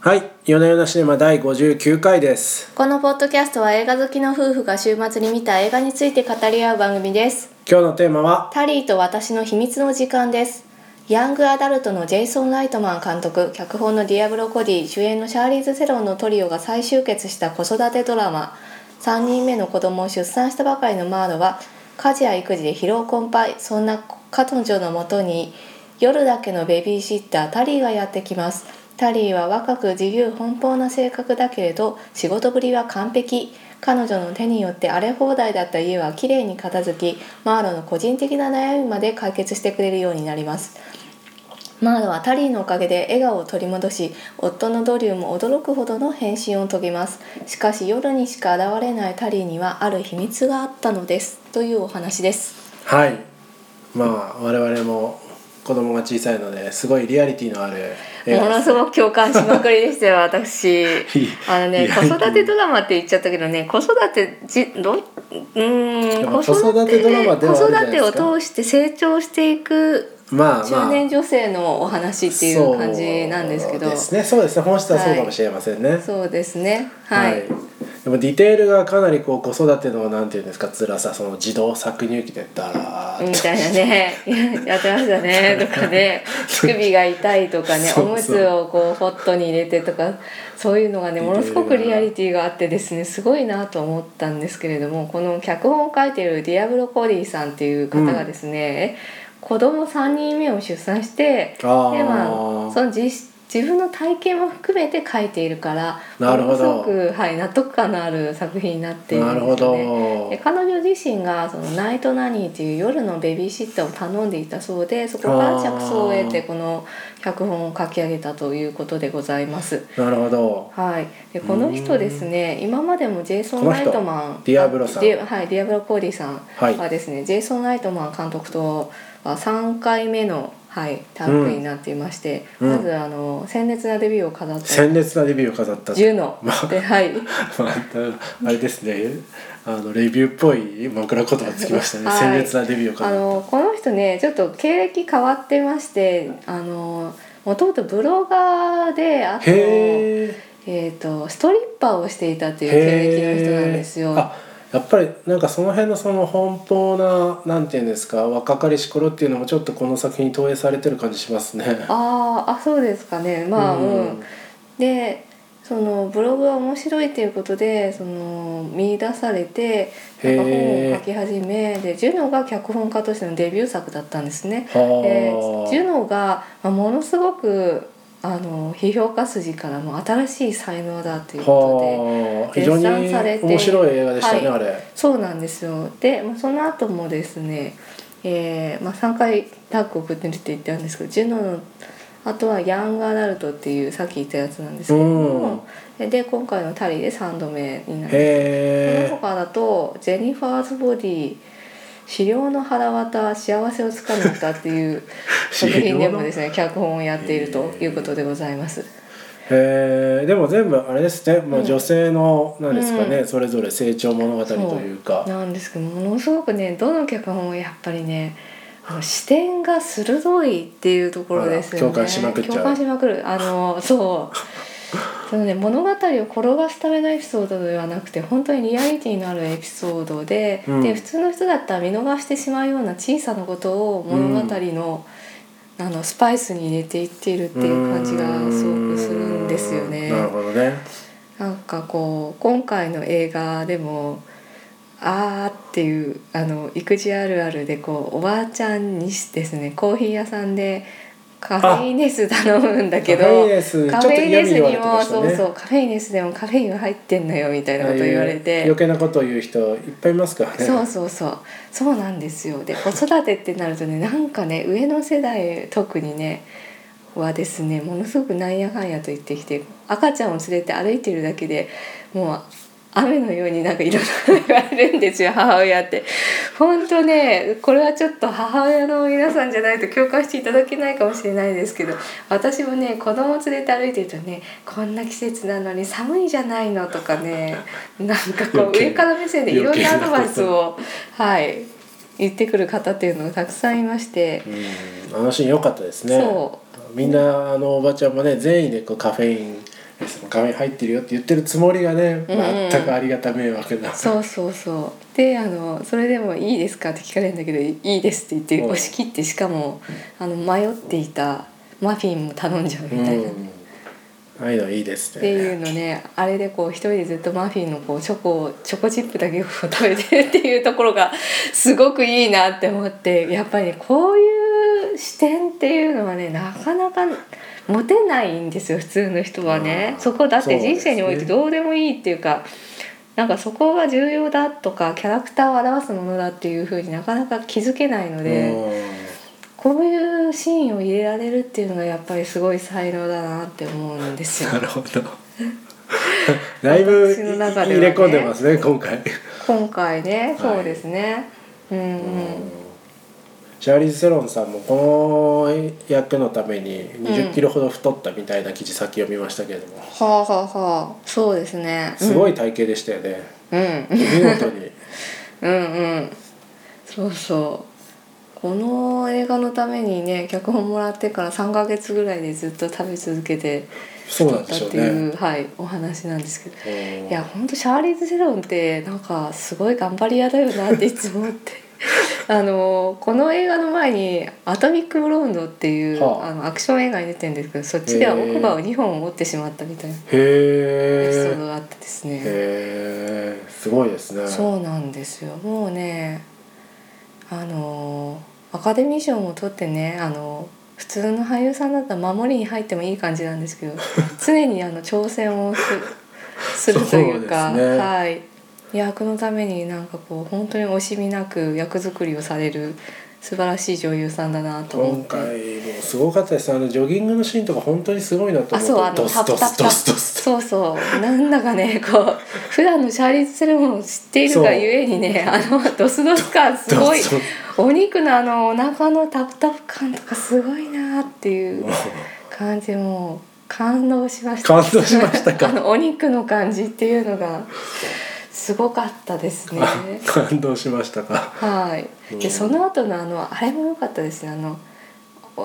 はい、夜な夜なシネマ第59回です。このポッドキャストは映画好きの夫婦が週末に見た映画について語り合う番組です。今日のテーマは、タリーと私の秘密の時間です。ヤングアダルトのジェイソン・ライトマン監督脚本のディアブロ・コディ主演のシャーリーズ・セロンのトリオが再集結した子育てドラマ。3人目の子供を出産したばかりのマーロは家事や育児で疲労困憊そんな彼女のもとに夜だけのベビーシッタータリーがやってきますタリーは若く自由奔放な性格だけれど仕事ぶりは完璧。彼女の手によって荒れ放題だった家はきれいに片付きマーロの個人的な悩みまで解決してくれるようになります。マーロはタリーのおかげで笑顔を取り戻し夫のドリューも驚くほどの変身を遂げます。しかし夜にしか現れないタリーにはある秘密があったのです。というお話です。はい、まあ我々も子供が小さいのですごいリアリティのあるものすごく共感しまくりでしたよ私。あのね子育てドラマって言っちゃったけどね子育てじどうーん子育て子育てを通して成長していくまあまあ。中年女性のお話っていう感じなんですけど。そうですね、そうですね、本質はそうかもしれませんね。そうですね。はい、でもディテールがかなりこう子育てのなんていうんですか辛さその自動搾乳機でダラーみたいなね。やってましたね。とかね。乳首が痛いとかね。おむつをこうホットに入れてとか。そういうのがねものすごくリアリティがあってですね。すごいなと思ったんですけれどもこの脚本を書いているディアブロ・コディさんっていう方がですね、子供3人目を出産してでまあその実自分の体験も含めて書いているからなるほど。ものすごく、はい、納得感のある作品になっているんですよね。ど。で彼女自身がそのナイトナニーという夜のベビーシッターを頼んでいたそうでそこから着想を得てこの脚本を書き上げたということでございます。なるほど。はい、でこの人ですね今までもジェイソン・ナイトマンディアブロさん。ディはいディアブロ・コーディさんはい。はですね、ジェイソン・ライトマン監督とは3回目の、はい、タッグになっていまして、うん。まずあの鮮烈なデビューを飾った。鮮烈なデビューを飾ったジュノ。まあではい。まああれですね。あのレビューっぽい枕言葉つきましたね、はい。鮮烈なデビューを飾った。あのこの人ねちょっと経歴変わってましてあのもともとブロガーであと,、へえー、とストリッパーをしていたという経歴の人なんですよ。あやっぱりなんかその辺のその奔放ななんていうんですか若かりし頃っていうのもちょっとこの作品に投影されてる感じしますね。あーあそうですかねまあううんん、でそのブログが面白いということでその見出されてなんか本を書き始めでジュノが脚本家としてのデビュー作だったんですね。ジュノが、まあ、ものすごくあの批評家筋からも新しい才能だということではあ非常に絶賛されて面白い映画でしたね、はいあれ。そうなんですよで、まあ、その後もですね、えーまあ、3回タッグを送ってるって言ったんですけどジュノのあとはヤングアダルトっていうさっき言ったやつなんですけども、で今回のタリで3度目になります。そのへ他だとジェニファーズ・ボディ「資料の腹渡幸せをつかむ歌」っていう 作品でもですね脚本をやっているということでございます。え。へえ。でも全部あれですね、もううん。女性のなんですかね、うそれぞれ成長物語というか。なんですけどものすごくねどの脚本もやっぱりね視点が鋭いっていうところですよね。共感しまくっちゃう。共感しまくる。あのそうそのね物語を転がすためのエピソードではなくて本当にリアリティのあるエピソードで,、うんで普通の人だったら見逃してしまうような小さなことを物語の,、あのスパイスに入れていっているっていう感じがすごくするんですよね。なるほどね。なんかこう今回の映画でも「あー」っていうあの育児あるあるでこうおばあちゃんにですねコーヒー屋さんでカフェイネス頼むんだけどカフェイネスにも、ねそうそうカフェイネスでもカフェインは入ってんのよみたいなこと言われて。余計なことを言う人いっぱいいますからね。そうそうそうそうなんですよで子育てってなるとねなんかね上の世代特にねはですねものすごくなんやかんやと言ってきて赤ちゃんを連れて歩いてるだけでもう雨のようになんかいろいろ言われるんですよ母親って。本当ねこれはちょっと母親の皆さんじゃないと共感していただけないかもしれないですけど私もね子供連れて歩いてるとねこんな季節なのに寒いじゃないのとかねなんかこう上から目線でいろんなアドバイス余をはい言ってくる方っていうのがたくさんいまして、うん、あのシーン良かったですね。そみんなあのおばちゃんもね善意でこうカフェインその画面入ってるよって言ってるつもりがね、うんうん。全くありがた迷惑な。そうそうそう。であのそれでも「いいですか?」って聞かれるんだけど「いいです」って言ってうん押し切ってしかもあの迷っていたマフィンも頼んじゃうみたいな。うん。ああいうのいいですね。っていうのねあれでこう一人でずっとマフィンのこうチョコをチョコチップだけを食べてるっていうところがすごくいいなって思ってやっぱりこういう視点っていうのはねなかなか持てないんですよ普通の人はね。そこだって人生においてどうでもいいっていうかなんかそこが重要だとかキャラクターを表すものだっていうふうになかなか気づけないので。こういうシーンを入れられるっていうのがやっぱりすごい才能だなって思うんですよ。うんな。るほど。だいぶね。入れ込んでますね今回。今回ねはいそうですね、うんうんシャーリーズ・セロンさんもこの役のために2 0キロほど太ったみたいな記事先を見ましたけれども、はあはあはあ。そうですね。すごい体型でしたよね、うん、見事に。うんうん。そうそう。この映画のためにね脚本もらってから3ヶ月ぐらいでずっと食べ続けてそうなん太ったっでしょうね。ていう、はい、お話なんですけど。うん。いや本当シャーリーズ・セロンってなんかすごい頑張り屋だよなっていつも思って あのこの映画の前に「アトミック・ブロンド」っていう、はあ。あのアクション映画に出てるんですけどそっちでは奥歯を2本折ってしまったみたいなへエピソーえドがあってですね、へえすごいですね。そうなんですよ。もうねあのアカデミー賞も取ってねあの普通の俳優さんだったら守りに入ってもいい感じなんですけど 常にあの挑戦をすするというかね。はい、役のためになんかこう本当に惜しみなく役作りをされる素晴らしい女優さんだなと思って。今回もすごかったですあのジョギングのシーンとか本当にすごいなと思ってあそうあのドスドスドス。ドスそうそう。なんだかねこう普段のシャーリーズ・セレモンを知っているがゆえにねあのドスドス感すごい。お肉のあのお腹のタプタプ感とかすごいなっていう感じでもう感動しました。感動しましたあかのお肉の感じっていうのがすごかったですね。感動しましたか？はい、うん。でその後のあのあれも良かったですね。あの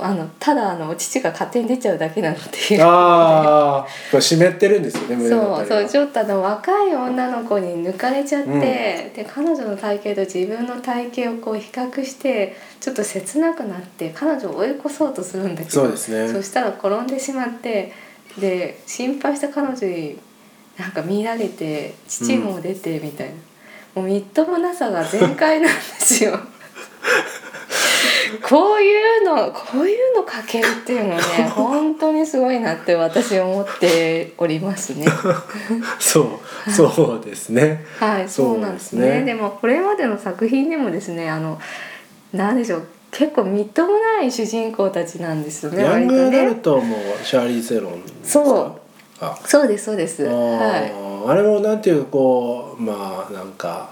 あのただあのお乳が勝手に出ちゃうだけなのっていうああ湿ってるんですよねそうそうちょっとあの若い女の子に抜かれちゃって、うん。で彼女の体型と自分の体型をこう比較してちょっと切なくなって彼女を追い越そうとするんだけどそうですね。そしたら転んでしまってで心配した彼女になんか見られて父も出てみたいな、もうみっともなさが全開なんですよ。こういうのこういうの書けるっていうのね 本当にすごいなって私思っておりますね。そうそうですねはい、そうなんですね。ですねでもこれまでの作品でもですね、あのなんでしょう、結構みっともない主人公たちなんですよね。ヤングアダルね。トもシャーリー・セロンそうあそうですそうです。あはい。ーあれもなんていうかこうまあなんか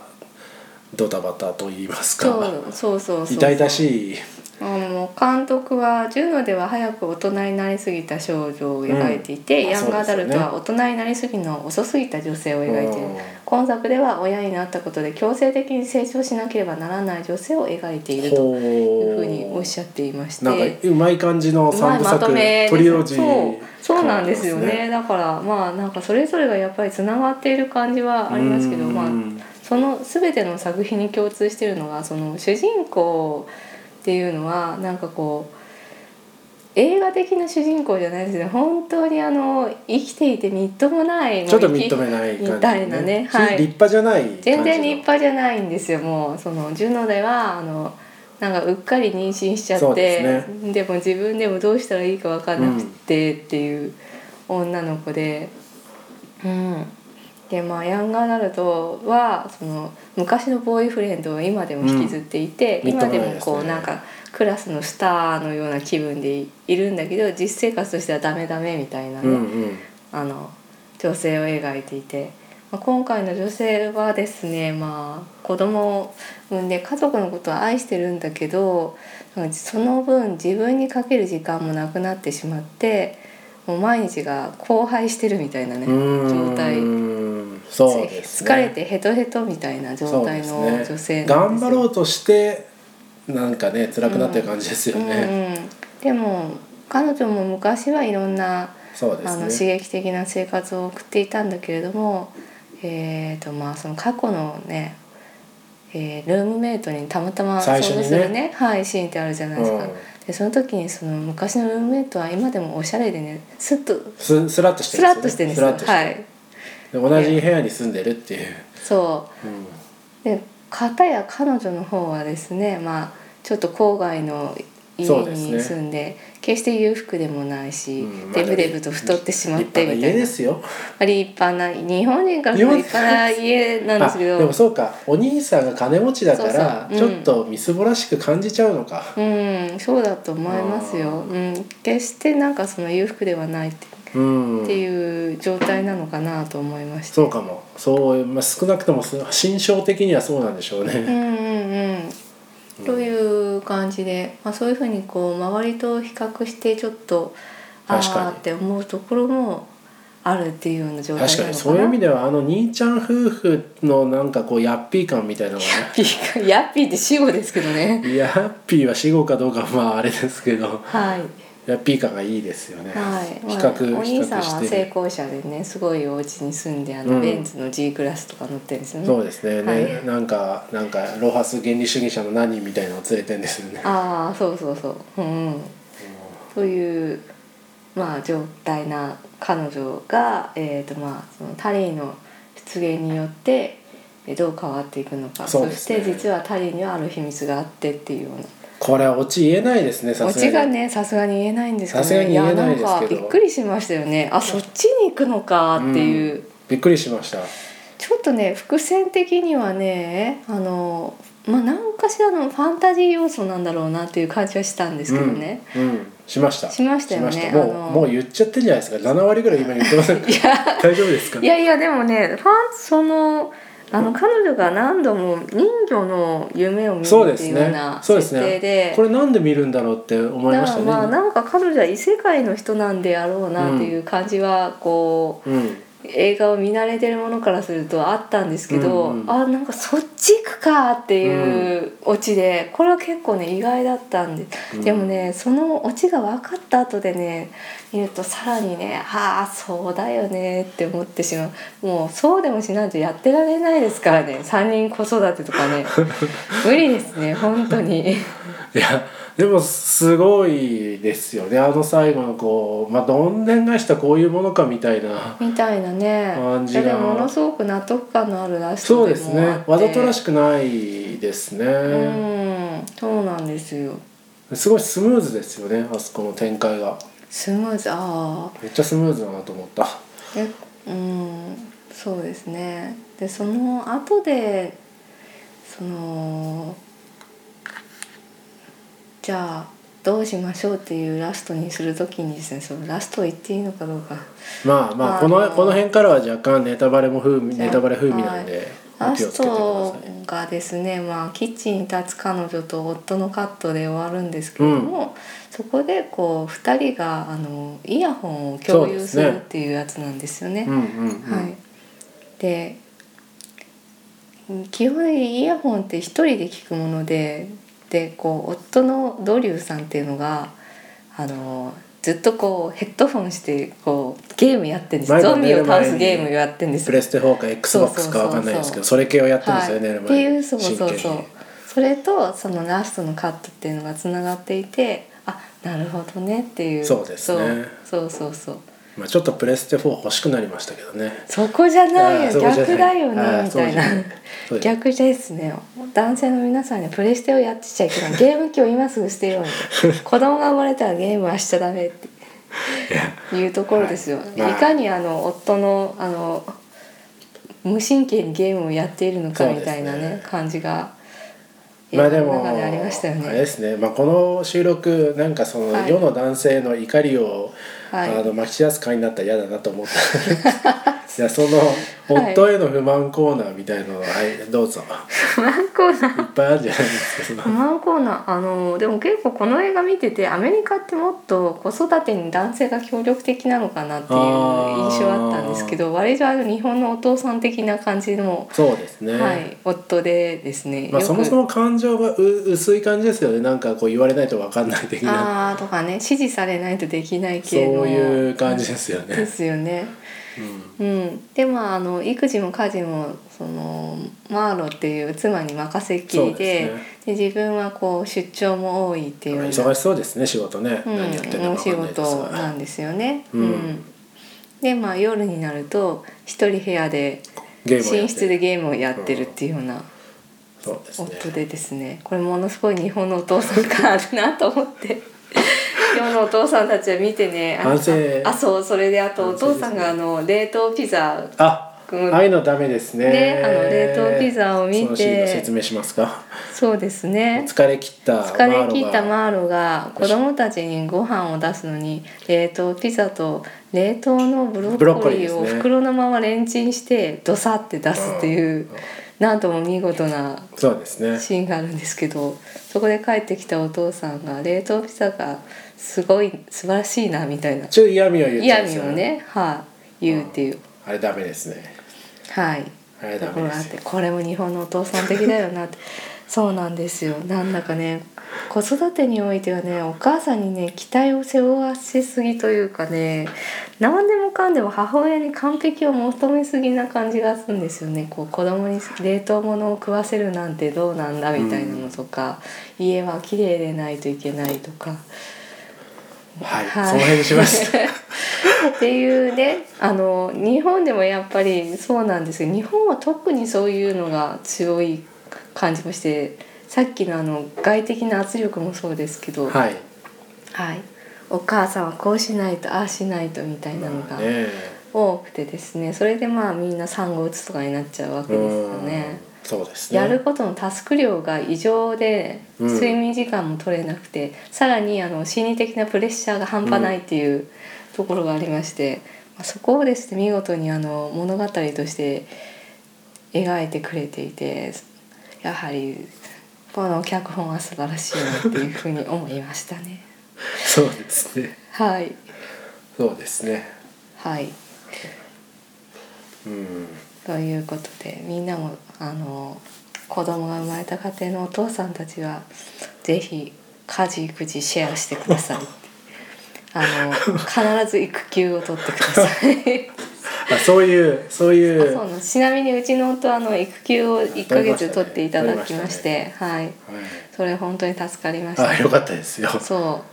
ドタバタと言いますかそうそうそうそう。痛々しいあの監督は「ジュノでは早く大人になりすぎた少女を描いていて、うん。ヤングアダルトあは大人になりすぎの遅すぎた女性を描いている。うん。今作では親になったことで強制的に成長しなければならない女性を描いているとほいうふうにおっしゃっていましてなんかうまい感じのうま三部いまと作めトリロジーそう。そうなんですよ感ね。だからまあなんかそれぞれがやっぱりつながっている感じはありますけどうんまあその全ての作品に共通しているのがその主人公っていうのはなんかこう映画的な主人公じゃないですね。本当にあの生きていてみっともないちょっと認めない感じ、みたいなね。はい。立派じゃない感じの。全然立派じゃないんですよもう。そのジュノではあのなんかうっかり妊娠しちゃってでで,、も自分でもどうしたらいいか分かんなくてっていう女の子で、うん、でまあヤングアダルトはその昔のボーイフレンドを今でも引きずっていて、うん今でもこうなんかクラスのスターのような気分でいるんだけど実生活としてはダメダメみたいなね、うんうん。あの女性を描いていて、まあ、今回の女性はですね、まあ、子供を産んで家族のことは愛してるんだけどその分自分にかける時間もなくなってしまってもう毎日が荒廃してるみたいなね状態。そうね。疲れてヘトヘトみたいな状態の女性なん頑。張ろうとしてなんかね辛くなってる感じですよね、うん。うん、でも彼女も昔はいろんなそうですね。あの刺激的な生活を送っていたんだけれども、えーとまあ、その過去のね、えールームメイトにたまたま遭遇するねはい、シーンってあるじゃないですか。うんでその時にその昔のルームメイトは今でもおしゃれでねスッとすスラッとしてスラッとしてるんですはい、で同じ部屋に住んでるっていう、そう。うん。で片や彼女の方はですねまあちょっと郊外の家に住んで決して裕福でもないし、うんデブデブと太ってしまってみ立派な。たいな家ですよ。まあ立派な日本人からすると立派な家なんですけど。あでもそうか。お兄さんが金持ちだからそうそう。うん。ちょっとみすぼらしく感じちゃうのか、うんそうだと思いますよ、うん、決してなんかその裕福ではないって,、うん。っていう状態なのかなと思いましたそうかも。そう、まあ、少なくともす心象的にはそうなんでしょうね、うんうん。うん。という感じで、まあ、そういうふうにこう周りと比較してちょっとあ確かに。あって思うところもあるっていうような状態確かに。そういう意味ではあの兄ちゃん夫婦のなんかこうヤッピー感みたいなのがピーかヤッピーって死語ですけどね。ねヤッピーは死後かどうかはまああれですけど。はいヤッピー感がいいですよね、はい、比まあ較お兄さんは成功者でねすごいお家に住んであの、うん。ベンツの G クラスとか乗ってるんですよね。そうですね、ねはい。なんかなんかロハス原理主義者の何人みたいなのを連れてんですよね。ああそうそうそう。うん、うん、というまあ状態な彼女が、えーとまあ、そのタリーの出現によってえどう変わっていくのか。そね。して実はタリーにはある秘密があってっていうようなこれはオチ言えないですねさオすがに。チがねさすがに言えないんですけど、さすがに言えないですけど。やなんかびっくりしましたよね。あそっちに行くのかっていう。びっくりしました。ちょっとね伏線的にはねあのまあ何かしらのファンタジー要素なんだろうなっていう感じはしたんですけどね、うん、うん。しました。しましたよね。もうもう言っちゃってんじゃないですか。7割ぐらい今言ってませんか？大丈夫ですかいやいやでもねファンそのあの彼女が何度も人魚の夢を見るっていうようなそうです設定で。ねこれなんで見るんだろうって思いましたねまあなんか彼女は異世界の人なんであろうなっていう感じはこう、うん映画を見慣れてるものからするとあったんですけど、うんうん。あなんかそっち行くかっていうオチでこれは結構ね意外だったんで、うん。でもねそのオチが分かった後でね見るとさらにねああそうだよねって思ってしまう。もうそうでもしないとやってられないですからね。3人子育てとかね。無理ですね本当に。いやでもすごいですよね。あの最後のこうまあどんでん返したこういうものかみたいなみたいなね。感じが。でもものすごく納得感のあるラスそうでトですもあって。ね。わざとらしくないですね、うん。そうなんですよ。すごいスムーズですよねあそこの展開が。スムーズ。ああ。めっちゃスムーズだなと思った。えうん。そうですね。でその後でそのじゃあどうしましょうっていうラストにするときにですねそのラストを言っていいのかどうか。まあまあこのこの辺からは若干ネタバレも風味ネタバレ風味なんでおラストがですね、まあ、キッチンに立つ彼女と夫のカットで終わるんですけれども、そこでこう2人があのイヤホンを共有するっていうやつなんですよね。でうん基本的にイヤホンって一人で聞くものででこう夫のドリューさんっていうのがあのずっとこうヘッドホンしてこうゲームやってるんです前ゾンビを倒すゲームやってるんです。プレステ4か XBOX かわかんないですけどそれ系をやってるんですよね、はい、っていうそうそうそう。それとそのラストのカットっていうのがつながっていてあなるほどねっていう。そうですね。そうそうそうそうまあ、ちょっとプレステ4欲しくなりましたけどね。そこじゃないよ。逆だよあね。ーみたいな。逆ですね。男性の皆さんにはプレステをやってちゃいけない。ゲーム機を今すぐ捨てようみた 子供が生まれたらゲームはしちゃダメっていうところですよ、はいまあ。いかにあの夫のあの無神経にゲームをやっているのかみたいなねね。感じがまあでもありましたよね。あれですね、まあ、この収録なんかそのはい。世の男性の怒りを、はい。あのまき散らす会になったら嫌だなと思った いやそのはい。夫への不満コーナーみたいなのはいどうぞ。不満コーナー？いっぱいあるじゃないですか不満コーナー？あのでも結構この映画見ててアメリカってもっと子育てに男性が協力的なのかなっていう印象あったんですけど割とあの日本のお父さん的な感じの、そうですね、はい、夫でですね、まあ、そもそも感情がう薄い感じですよね。なんかこう言われないと分かんない的な。あーとかね指示されないとできないそう系のいう感じですよね。ですよね。うん。うん、でまああの育児も家事もそのマーロっていう妻に任せっきりでですで自分はこう出張も多いっていう忙しそうですね仕事ね、うん、何やってんのお仕事がなんですよね。うん。でまあ夜になると一人部屋で寝室でゲームをやってるっていうようなそうですね。夫でですね。これものすごい日本のお父さん感あるなと思って今日のお父さんたちは見てね。あの反省あそうそれであとお父さんがあの冷凍ピザあうんああいうのダメですねねあの冷凍ピザを見てそのシーンの説明しますかそうですね疲れ切った疲れ切ったマーロが子供たちにご飯を出すのに冷凍ピザと冷凍のブロッコリーを袋のままレンチンしてドサって出すっていうなんとも見事なそうですね。シーンがあるんですけどそこで帰ってきたお父さんが冷凍ピザがすごい素晴らしいなみたいな。ちょっと嫌味を言っちゃ嫌うんですよ味をね、はい、言うっていう、あれダメですね。はい。あれところがあっこれも日本のお父さん的だよなってそうなんですよ。なんだかね子育てにおいてはねお母さんにね期待を背負わせすぎというかね何でもかんでも母親に完璧を求めすぎな感じがするんですよね。こう子供に冷凍物を食わせるなんてどうなんだみたいなのとか、家は綺麗でないといけないとか。はい、はい。その辺にします。っていうねあの日本でもやっぱりそうなんですけど日本は特にそういうのが強い感じもしてさっきのあの外的な圧力もそうですけど、はい。はい。お母さんはこうしないとああしないとみたいなのが多くてですね。それでまあみんな産後うつとかになっちゃうわけですよね。うん。そうですね。やることのタスク量が異常でうん。睡眠時間も取れなくて、さらにあの心理的なプレッシャーが半端ないっていうところがありまして、まあそこをですね見事にあの物語として描いてくれていてやはりこの脚本は素晴らしいなっていうふうに思いましたね。そうですね。はい。そうですね。はい。うん。ということでみんなもあの子供が生まれた家庭のお父さんたちはぜひ家事育児シェアしてくださいあの必ず育休を取ってくださいあそういうそういあうそうなちなみにうちの夫はあの育休を1ヶ月取っていただきましてはい。はい。それ本当に助かりました。あよかったですよ。そ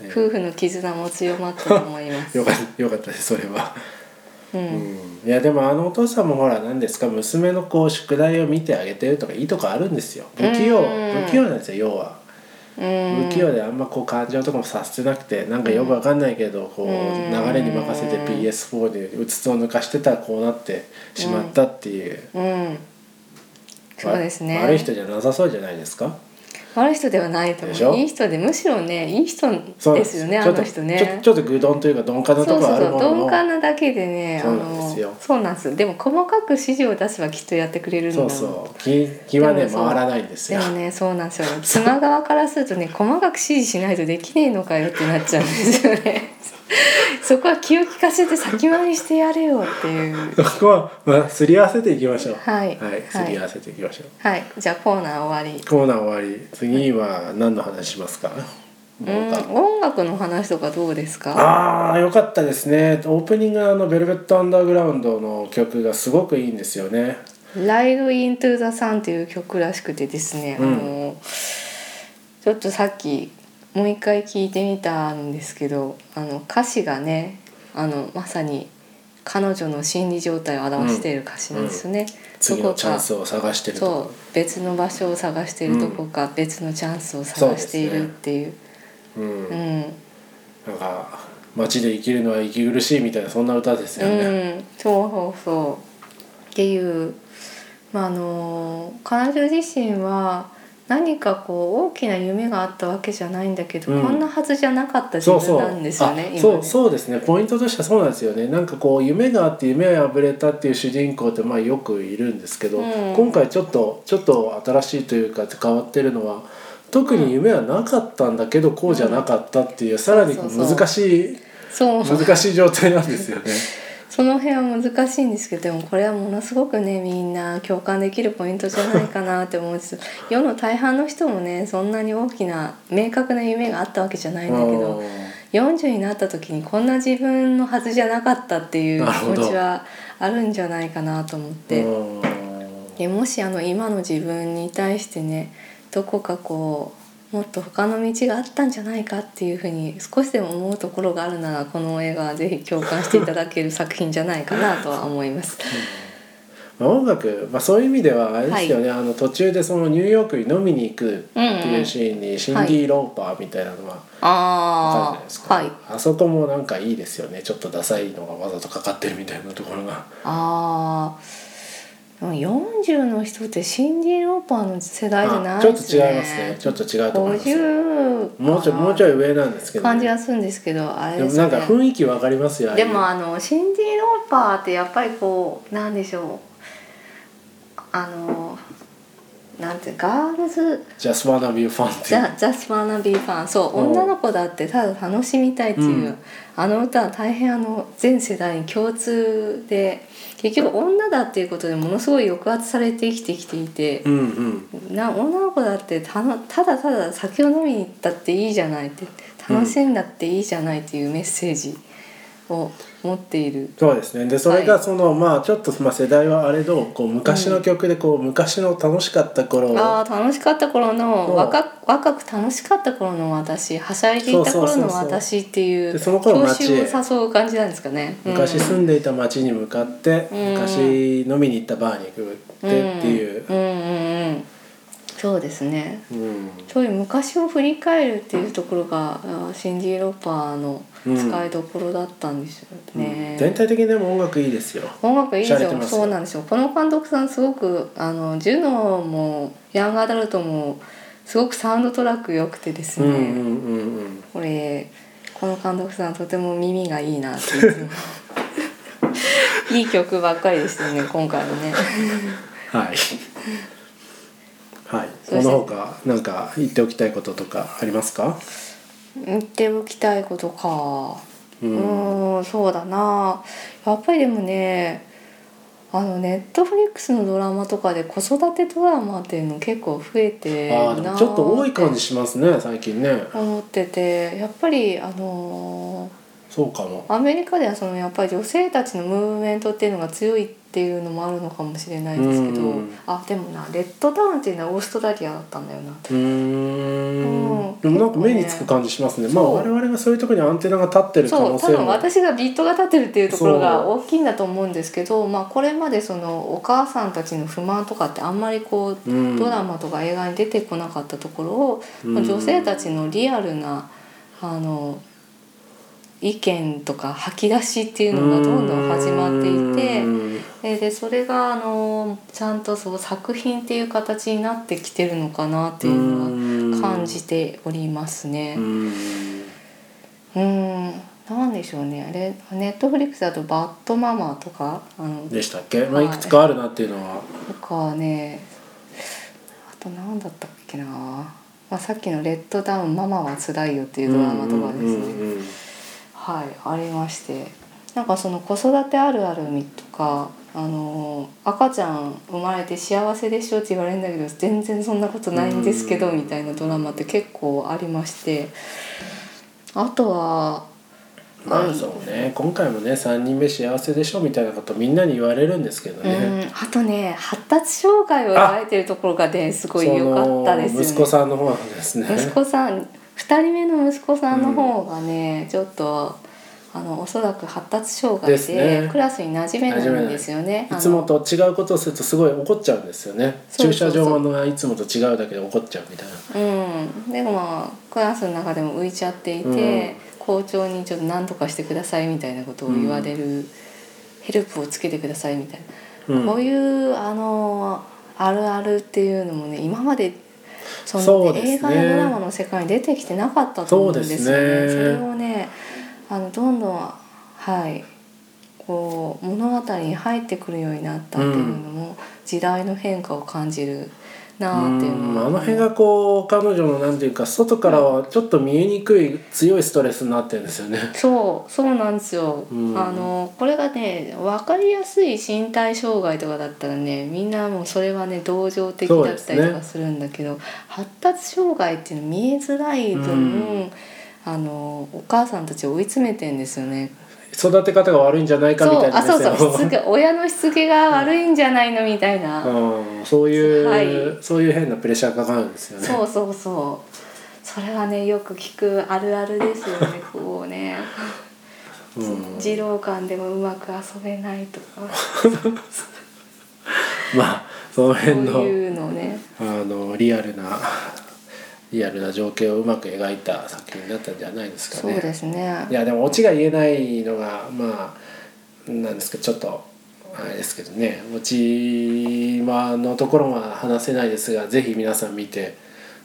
う、ね。夫婦の絆も強まったと思います。よかったよかったですそれは、ううん。ん、いやでもあのお父さんもほら何ですか娘のこう宿題を見てあげてるとかいいとこあるんですよ。不器用うん。不器用なんですよ要は。うん不器用であんまこう感情とかも察してなくてなんかよくわかんないけどこううん流れに任せて PS4 でうつつを抜かしてたらこうなってしまったっていう、うん。そうですね。わ悪い人じゃなさそうじゃないですか？悪い人ではないと思う。いい人でむしろねいい人ですよねあの人ね。ちょちょっと愚鈍というか鈍感なところはあるそうそうそう鈍ものの感なだけでねそうなんそうなんですでも細かく指示を出せばきっとやってくれるんだそうそう。気気はね回らないんですよ。でもねそうなんですよ。妻側からするとね細かく指示しないとできねえのかよってなっちゃうんですよね そこは気を利かせて先回りしてやれよっていう。そこは、まあ、すり合わせていきましょう。はい。はい、すり合わせていきましょう、はい。じゃあコーナー終わり。コーナー終わり。次は何の話しますか、うん。音楽の話とかどうですか？ああよかったですね。オープニングのあの「ベルベット・アンダーグラウンド」の曲がすごくいいんですよね「ライド・イントゥ・ザ・サン」っていう曲らしくてですね、うん。あのちょっとさっきもう一回聞いてみたんですけどあの歌詞がねあのまさに彼女の心理状態を表している歌詞なんですよね。次のチャンスを探してるとそう別の場所を探しているとこか、別のチャンスを探しているっていう。うん。うん、なんか街で生きるのは息苦しいみたいなそんな歌ですよね、うん、そうそうそう。っていう、まあ、あの彼女自身は何かこう大きな夢があったわけじゃないんだけど、うん。こんなはずじゃなかった自分なんですよねあそうそうですね。ポイントとしてはそうなんですよね。なんかこう夢があって夢を破れたっていう主人公ってまあよくいるんですけど、うん。今回ちょっとちょっと新しいというか変わってるのは特に夢はなかったんだけどこうじゃなかったっていう、さらにこうそうそう。そう難しいそう。難しい状態なんですよね。その辺は難しいんですけどでもこれはものすごくねみんな共感できるポイントじゃないかなって思うんです 世の大半の人もねそんなに大きな明確な夢があったわけじゃないんだけど40になった時にこんな自分のはずじゃなかったっていう気持ちはあるんじゃないかなと思って。うんでもしあの今の自分に対してねどこかこうもっと他の道があったんじゃないかっていうふうに少しでも思うところがあるならこの映画はぜひ共感していただける作品じゃないかなとは思います。まあ、音楽、まあ、そういう意味ではあれですよね、あの途中でそのニューヨークに飲みに行くっていうシーンにシンディ・ローパーみたいなのはあるじゃないあですか、あはい。あそこもなんかいいですよね。ちょっとダサいのがわざとかかってるみたいなところが。ああ40の人ってシンディ・ローパーの世代じゃないあちょっと違いますね。ちょっと違うと思います。50もうちょいもうちょい上なんですけど、感じがするんですけどあれでもですね。なんか雰囲気わかりますよでもあのシンディ・ローパーってやっぱりこうなんでしょう。あのなんてガールズ？Just wanna be fun ってジいう。ャジャスマナビーファンそううん。女の子だってただ楽しみたいっていう、うん。あの歌は大変あの全世代に共通で。結局女だっていうことでものすごい抑圧されて生きてきていて、うんうん。な女の子だってたのただただ酒を飲みに行ったっていいじゃないって。楽しんだっていいじゃないっていうメッセージを持っている。そうですね。でそれがその、まあちょっとまあ世代はあれどこう昔の曲でこう、昔の楽しかった頃。ああ楽しかった頃の若若く楽しかった頃の私はしゃいでいた頃の私っていうでその頃郷街。へ愁を誘う感じなんですかね。うん。昔住んでいた町に向かって、うん。昔飲みに行ったバーに行くってっていう、うんうんうん。うんそうですね。うん。そういう昔を振り返るっていうところがあーシンディ・ローパーの使いどころだったんですよね。全体的にでも音楽いいですよ。音楽いいですよ。そうなんですよ。この監督さんすごくあのジュノもヤングアダルトもすごくサウンドトラック良くてですね、うんうんうんうん。これこの監督さんとても耳がいいなっていつも いい曲ばっかりでしたよね今回はね。はい。はい。その他なんか言っておきたいこととかありますか？言っておきたいことかう。うんーんそうだなやっぱりでもねあのネットフリックスのドラマとかで子育てドラマっていうの結構増えてああでもちょっと多い感じしますね最近ね。思っててやっぱりあのそうかも。アメリカではそのやっぱり女性たちのムーブメントっていうのが強いっていうのもあるのかもしれないですけど、うんあでもなレッドダウンっていうのはオーストラリアだったんだよな。うーん。うんでもなんか目につく感じしますね。まあ我々がそういうところにアンテナが立ってる可そう多分。私がビートが立ってるっていうところが大きいんだと思うんですけど、まあ、これまでそのお母さんたちの不満とかってあんまりこううんドラマとか映画に出てこなかったところを、うん女性たちのリアルなあの意見とか吐き出しっていうのがどんどん始まっていて。うんえーでそれがあのちゃんとそう作品っていう形になってきてるのかなっていうのは感じておりますねう。んうんなんでしょうねあれネットフリックスだと「バッドママ」とかあのでしたっけ？まあいくつかあるなっていうのは。とかねあと何だったっけな、まあ、さっきの「レッドダウンママはつらいよ」っていうドラマとかですね、はいありましてなんかその子育てあるあるみとかあの赤ちゃん生まれて幸せでしょって言われるんだけど全然そんなことないんですけどうんみたいなドラマって結構ありましてあとはまあそうね今回もね3人目幸せでしょみたいなことみんなに言われるんですけどうね。んあとね発達障害を描いてるところがねすごい良かったですよね。息子さんの方なんですね。息子さん2人目の息子さんの方がね、ちょっとあのおそらく発達障害でね。クラスに馴染めないんですよね。いつもと違うことをするとすごい怒っちゃうんですよね。駐車場がいつもと違うだけで怒っちゃうみたいな。うん、でもまあクラスの中でも浮いちゃっていて、校長にちょっと何とかしてくださいみたいなことを言われる、ヘルプをつけてくださいみたいな、うん。こういうあのあるあるっていうのもね今までその、ね、映画やドラマの世界に出てきてなかったと思うんですよね。それをねあのどんどんはいこう物語に入ってくるようになったっていうのも、時代の変化を感じるなっていうのあの辺がこう彼女のなんていうか外からはちょっと見えにくい強いストレスになってるんですよね。そうそうなんですよ。あのこれがね分かりやすい身体障害とかだったらねみんなもうそれはね同情的だったりとかするんだけど、ね、発達障害っていうの見えづらい分、あのお母さんたちを追い詰めてんですよね育て方が悪いんじゃないかみたいなそうあそうそう親のしつけが悪いんじゃないのみたいな、うん、そういう、はい、そういう変なプレッシャーかかるんですよね。そうそうそう。それはねよく聞くあるあるですよねこうね、うん、児童館でもうまく遊べないとか。まあその辺のね。あのリアルなリアルな情景をうまく描いた作品だったんじゃないですかね。そうですねいやでもオチが言えないのがまあなんですけどちょっとあれですけどねオチのところは話せないですがぜひ皆さん見て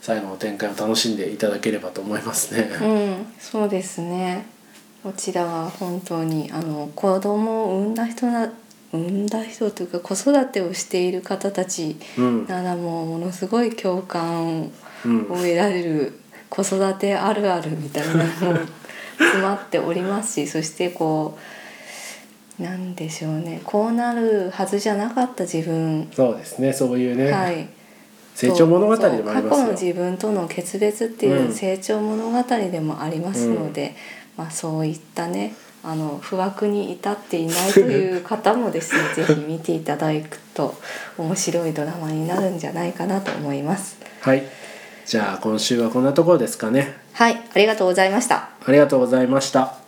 最後の展開を楽しんでいただければと思いますね。うん、そうですねこちらは本当にあの子供を産んだ人な産んだ人というか子育てをしている方たちならもうものすごい共感を得られる子育てあるあるみたいなのも詰まっておりますし そしてこうなんでしょうね。こうなるはずじゃなかった自分。そうですね。そういうね、はい、成長物語でもあります過去の自分との決別っていう成長物語でもありますので、うん、まあ、そういったねあの不惑に至っていないという方もですね ぜひ見ていただくと面白いドラマになるんじゃないかなと思います。はいじゃあ今週はこんなところですかね。はいありがとうございました。ありがとうございました